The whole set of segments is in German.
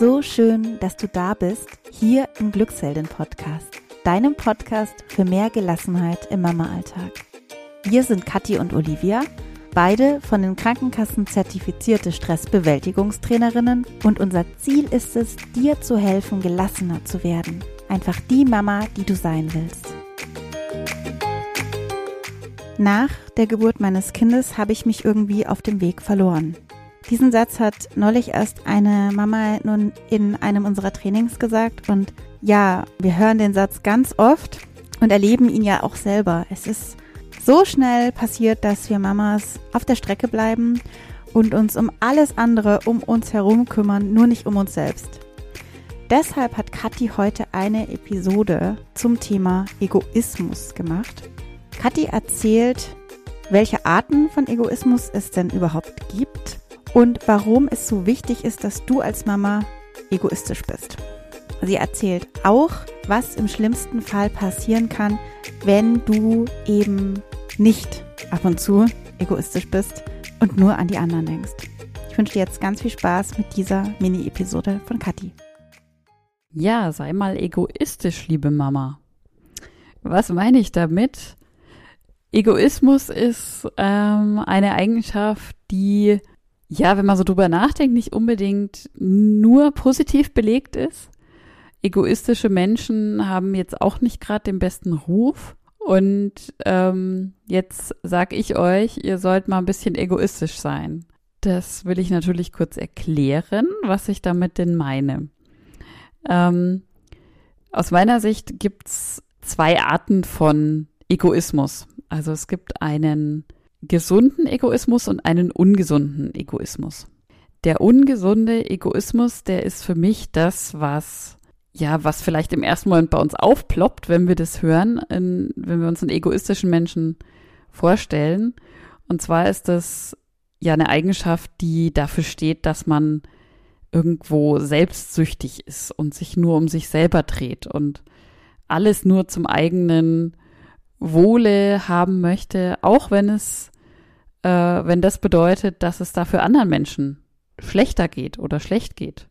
So schön, dass du da bist, hier im Glücksheldin Podcast, deinem Podcast für mehr Gelassenheit im Mama-Alltag. Wir sind Kathi und Olivia, beide von den Krankenkassen zertifizierte Stressbewältigungstrainerinnen und unser Ziel ist es, dir zu helfen, gelassener zu werden. Einfach die Mama, die du sein willst. Nach der Geburt meines Kindes habe ich mich irgendwie auf dem Weg verloren. Diesen Satz hat neulich erst eine Mama nun in einem unserer Trainings gesagt und ja, wir hören den Satz ganz oft und erleben ihn ja auch selber. Es ist so schnell passiert, dass wir Mamas auf der Strecke bleiben und uns um alles andere um uns herum kümmern, nur nicht um uns selbst. Deshalb hat Kathi heute eine Episode zum Thema Egoismus gemacht. Kathi erzählt, welche Arten von Egoismus es denn überhaupt gibt und warum es so wichtig ist, dass du als Mama egoistisch bist. Sie erzählt auch, was im schlimmsten Fall passieren kann, wenn du eben nicht ab und zu egoistisch bist und nur an die anderen denkst. Ich wünsche dir jetzt ganz viel Spaß mit dieser Mini-Episode von Kathi. Ja, sei mal egoistisch, liebe Mama. Was meine ich damit? Egoismus ist ähm, eine Eigenschaft, die ja, wenn man so drüber nachdenkt, nicht unbedingt nur positiv belegt ist. Egoistische Menschen haben jetzt auch nicht gerade den besten Ruf. Und ähm, jetzt sag ich euch, ihr sollt mal ein bisschen egoistisch sein. Das will ich natürlich kurz erklären, was ich damit denn meine. Ähm, aus meiner Sicht gibt's zwei Arten von Egoismus. Also es gibt einen gesunden Egoismus und einen ungesunden Egoismus. Der ungesunde Egoismus, der ist für mich das, was ja, was vielleicht im ersten Moment bei uns aufploppt, wenn wir das hören, in, wenn wir uns einen egoistischen Menschen vorstellen. Und zwar ist das ja eine Eigenschaft, die dafür steht, dass man irgendwo selbstsüchtig ist und sich nur um sich selber dreht und alles nur zum eigenen Wohle haben möchte, auch wenn es, äh, wenn das bedeutet, dass es dafür anderen Menschen schlechter geht oder schlecht geht.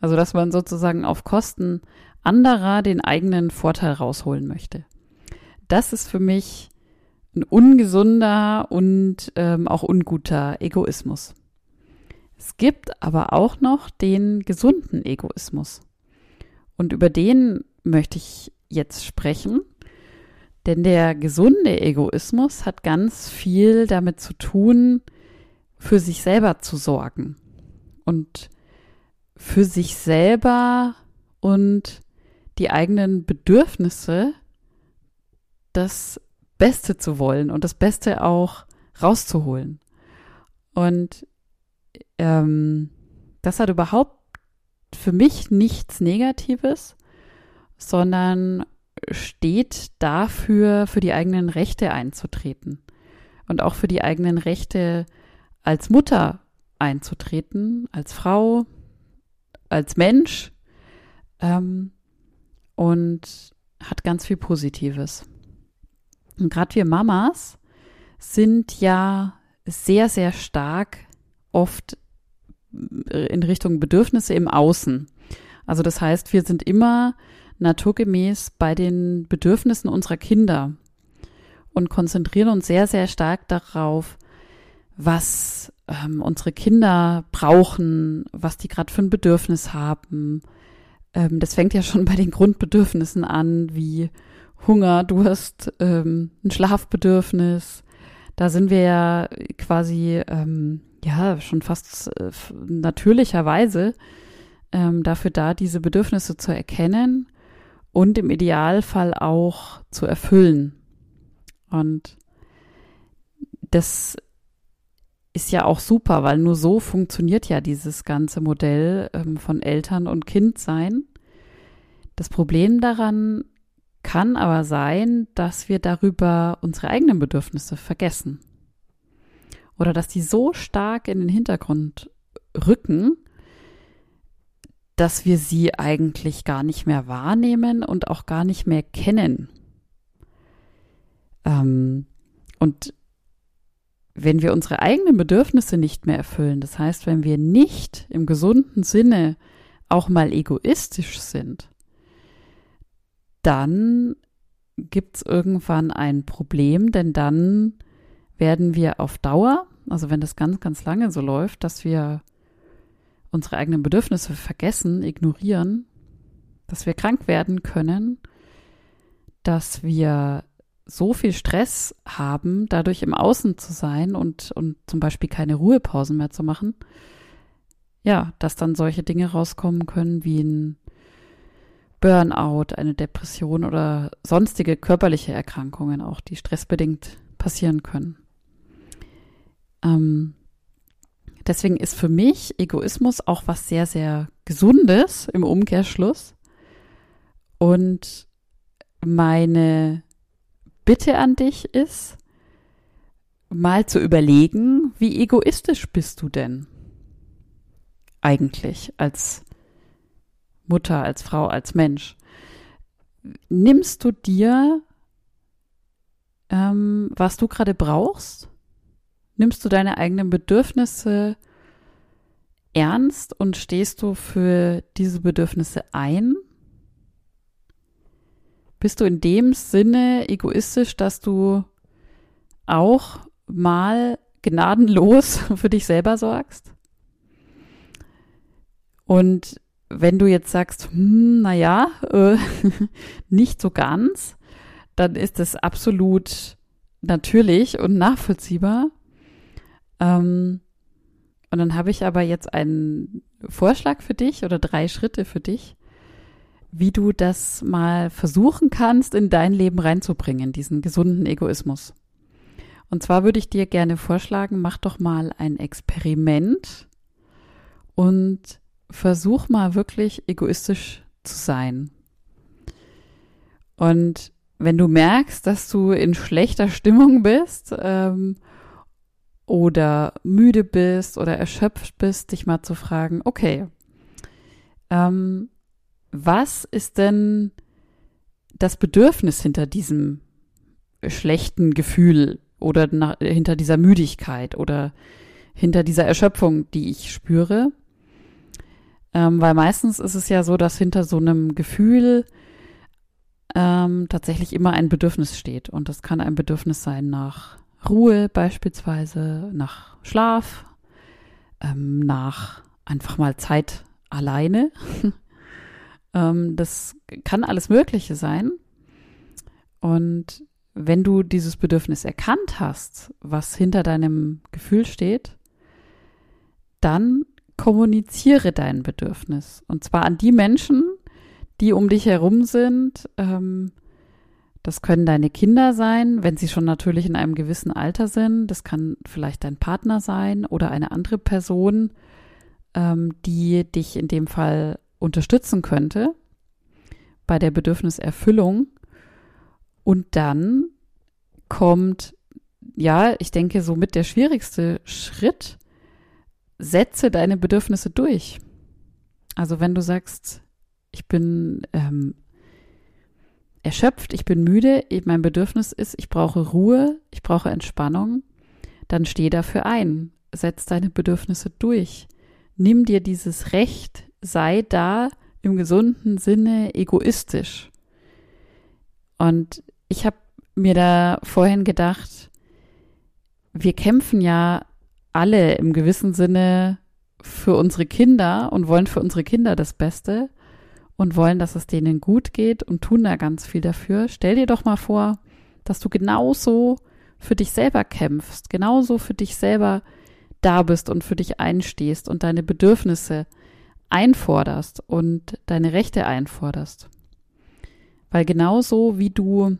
Also dass man sozusagen auf Kosten anderer den eigenen Vorteil rausholen möchte. Das ist für mich ein ungesunder und ähm, auch unguter Egoismus. Es gibt aber auch noch den gesunden Egoismus. Und über den möchte ich jetzt sprechen, denn der gesunde Egoismus hat ganz viel damit zu tun, für sich selber zu sorgen und für sich selber und die eigenen Bedürfnisse das Beste zu wollen und das Beste auch rauszuholen. Und ähm, das hat überhaupt für mich nichts Negatives, sondern steht dafür, für die eigenen Rechte einzutreten und auch für die eigenen Rechte als Mutter einzutreten, als Frau, als Mensch ähm, und hat ganz viel Positives. Und gerade wir Mamas sind ja sehr, sehr stark oft in Richtung Bedürfnisse im Außen. Also das heißt, wir sind immer naturgemäß bei den Bedürfnissen unserer Kinder und konzentrieren uns sehr, sehr stark darauf, was ähm, unsere Kinder brauchen, was die gerade für ein Bedürfnis haben. Ähm, das fängt ja schon bei den Grundbedürfnissen an, wie Hunger, Durst, ähm, ein Schlafbedürfnis. Da sind wir ja quasi ähm, ja schon fast äh, natürlicherweise ähm, dafür da, diese Bedürfnisse zu erkennen und im Idealfall auch zu erfüllen. Und das ist ja auch super, weil nur so funktioniert ja dieses ganze Modell ähm, von Eltern und Kind sein. Das Problem daran kann aber sein, dass wir darüber unsere eigenen Bedürfnisse vergessen. Oder dass die so stark in den Hintergrund rücken, dass wir sie eigentlich gar nicht mehr wahrnehmen und auch gar nicht mehr kennen. Ähm, und wenn wir unsere eigenen Bedürfnisse nicht mehr erfüllen, das heißt, wenn wir nicht im gesunden Sinne auch mal egoistisch sind, dann gibt es irgendwann ein Problem, denn dann werden wir auf Dauer, also wenn das ganz, ganz lange so läuft, dass wir unsere eigenen Bedürfnisse vergessen, ignorieren, dass wir krank werden können, dass wir so viel Stress haben, dadurch im Außen zu sein und, und zum Beispiel keine Ruhepausen mehr zu machen, ja, dass dann solche Dinge rauskommen können wie ein Burnout, eine Depression oder sonstige körperliche Erkrankungen auch, die stressbedingt passieren können. Ähm, deswegen ist für mich Egoismus auch was sehr, sehr Gesundes im Umkehrschluss. Und meine Bitte an dich ist, mal zu überlegen, wie egoistisch bist du denn eigentlich als Mutter, als Frau, als Mensch? Nimmst du dir, ähm, was du gerade brauchst? Nimmst du deine eigenen Bedürfnisse ernst und stehst du für diese Bedürfnisse ein? Bist du in dem Sinne egoistisch, dass du auch mal gnadenlos für dich selber sorgst? Und wenn du jetzt sagst, hm, naja, äh, nicht so ganz, dann ist das absolut natürlich und nachvollziehbar. Ähm, und dann habe ich aber jetzt einen Vorschlag für dich oder drei Schritte für dich, wie du das mal versuchen kannst, in dein Leben reinzubringen, diesen gesunden Egoismus. Und zwar würde ich dir gerne vorschlagen, mach doch mal ein Experiment und versuch mal wirklich egoistisch zu sein. Und wenn du merkst, dass du in schlechter Stimmung bist ähm, oder müde bist oder erschöpft bist, dich mal zu fragen, okay, ähm, was ist denn das Bedürfnis hinter diesem schlechten Gefühl oder nach, hinter dieser Müdigkeit oder hinter dieser Erschöpfung, die ich spüre? Ähm, weil meistens ist es ja so, dass hinter so einem Gefühl ähm, tatsächlich immer ein Bedürfnis steht. Und das kann ein Bedürfnis sein nach Ruhe beispielsweise, nach Schlaf, ähm, nach einfach mal Zeit alleine. Ähm, das kann alles Mögliche sein. Und wenn du dieses Bedürfnis erkannt hast, was hinter deinem Gefühl steht, dann kommuniziere dein Bedürfnis. Und zwar an die Menschen, die um dich herum sind. Ähm, das können deine Kinder sein, wenn sie schon natürlich in einem gewissen Alter sind. Das kann vielleicht dein Partner sein oder eine andere Person, ähm, die dich in dem Fall unterstützen könnte bei der Bedürfniserfüllung. Und dann kommt, ja, ich denke, somit der schwierigste Schritt, setze deine Bedürfnisse durch. Also wenn du sagst, ich bin ähm, erschöpft, ich bin müde, mein Bedürfnis ist, ich brauche Ruhe, ich brauche Entspannung, dann steh dafür ein, setz deine Bedürfnisse durch. Nimm dir dieses Recht, sei da im gesunden Sinne egoistisch. Und ich habe mir da vorhin gedacht, wir kämpfen ja alle im gewissen Sinne für unsere Kinder und wollen für unsere Kinder das Beste und wollen, dass es denen gut geht und tun da ganz viel dafür. Stell dir doch mal vor, dass du genauso für dich selber kämpfst, genauso für dich selber da bist und für dich einstehst und deine Bedürfnisse einforderst und deine Rechte einforderst. Weil genauso wie du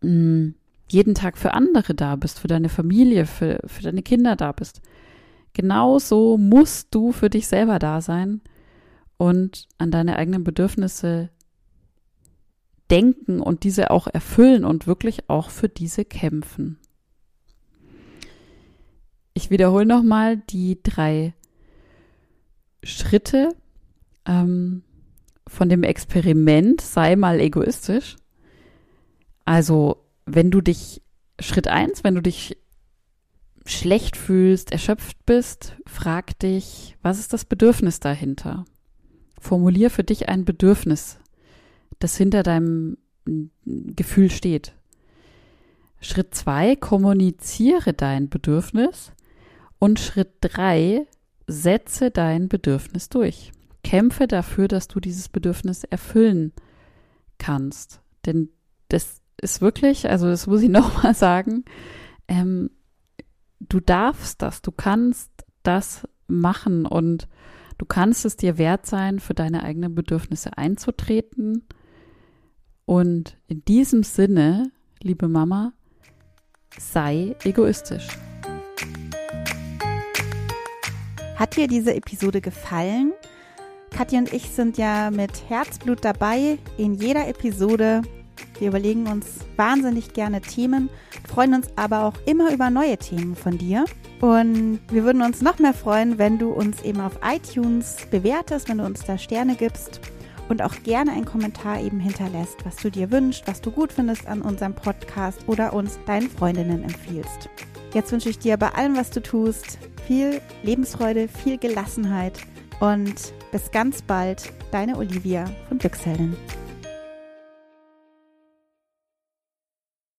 mh, mm, jeden Tag für andere da bist, für deine Familie, für, für deine Kinder da bist, genauso musst du für dich selber da sein und an deine eigenen Bedürfnisse denken und diese auch erfüllen und wirklich auch für diese kämpfen. Ich wiederhole nochmal die drei Schritte ähm, von dem Experiment, sei mal egoistisch. Also, wenn du dich, Schritt eins, wenn du dich schlecht fühlst, erschöpft bist, frag dich, was ist das Bedürfnis dahinter? Formulier für dich ein Bedürfnis, das hinter deinem Gefühl steht. Schritt zwei, kommuniziere dein Bedürfnis. Und Schritt drei, setze dein Bedürfnis durch. Kämpfe dafür, dass du dieses Bedürfnis erfüllen kannst. Denn das ist wirklich, also das muss ich nochmal sagen, ähm, du darfst das, du kannst das machen und du kannst es dir wert sein, für deine eigenen Bedürfnisse einzutreten. Und in diesem Sinne, liebe Mama, sei egoistisch. Hat dir diese Episode gefallen? Katja und ich sind ja mit Herzblut dabei in jeder Episode. Wir überlegen uns wahnsinnig gerne Themen, freuen uns aber auch immer über neue Themen von dir. Und wir würden uns noch mehr freuen, wenn du uns eben auf iTunes bewertest, wenn du uns da Sterne gibst und auch gerne einen Kommentar eben hinterlässt, was du dir wünschst, was du gut findest an unserem Podcast oder uns deinen Freundinnen empfiehlst. Jetzt wünsche ich dir bei allem, was du tust, viel Lebensfreude, viel Gelassenheit und bis ganz bald, deine Olivia von Glücksheldin.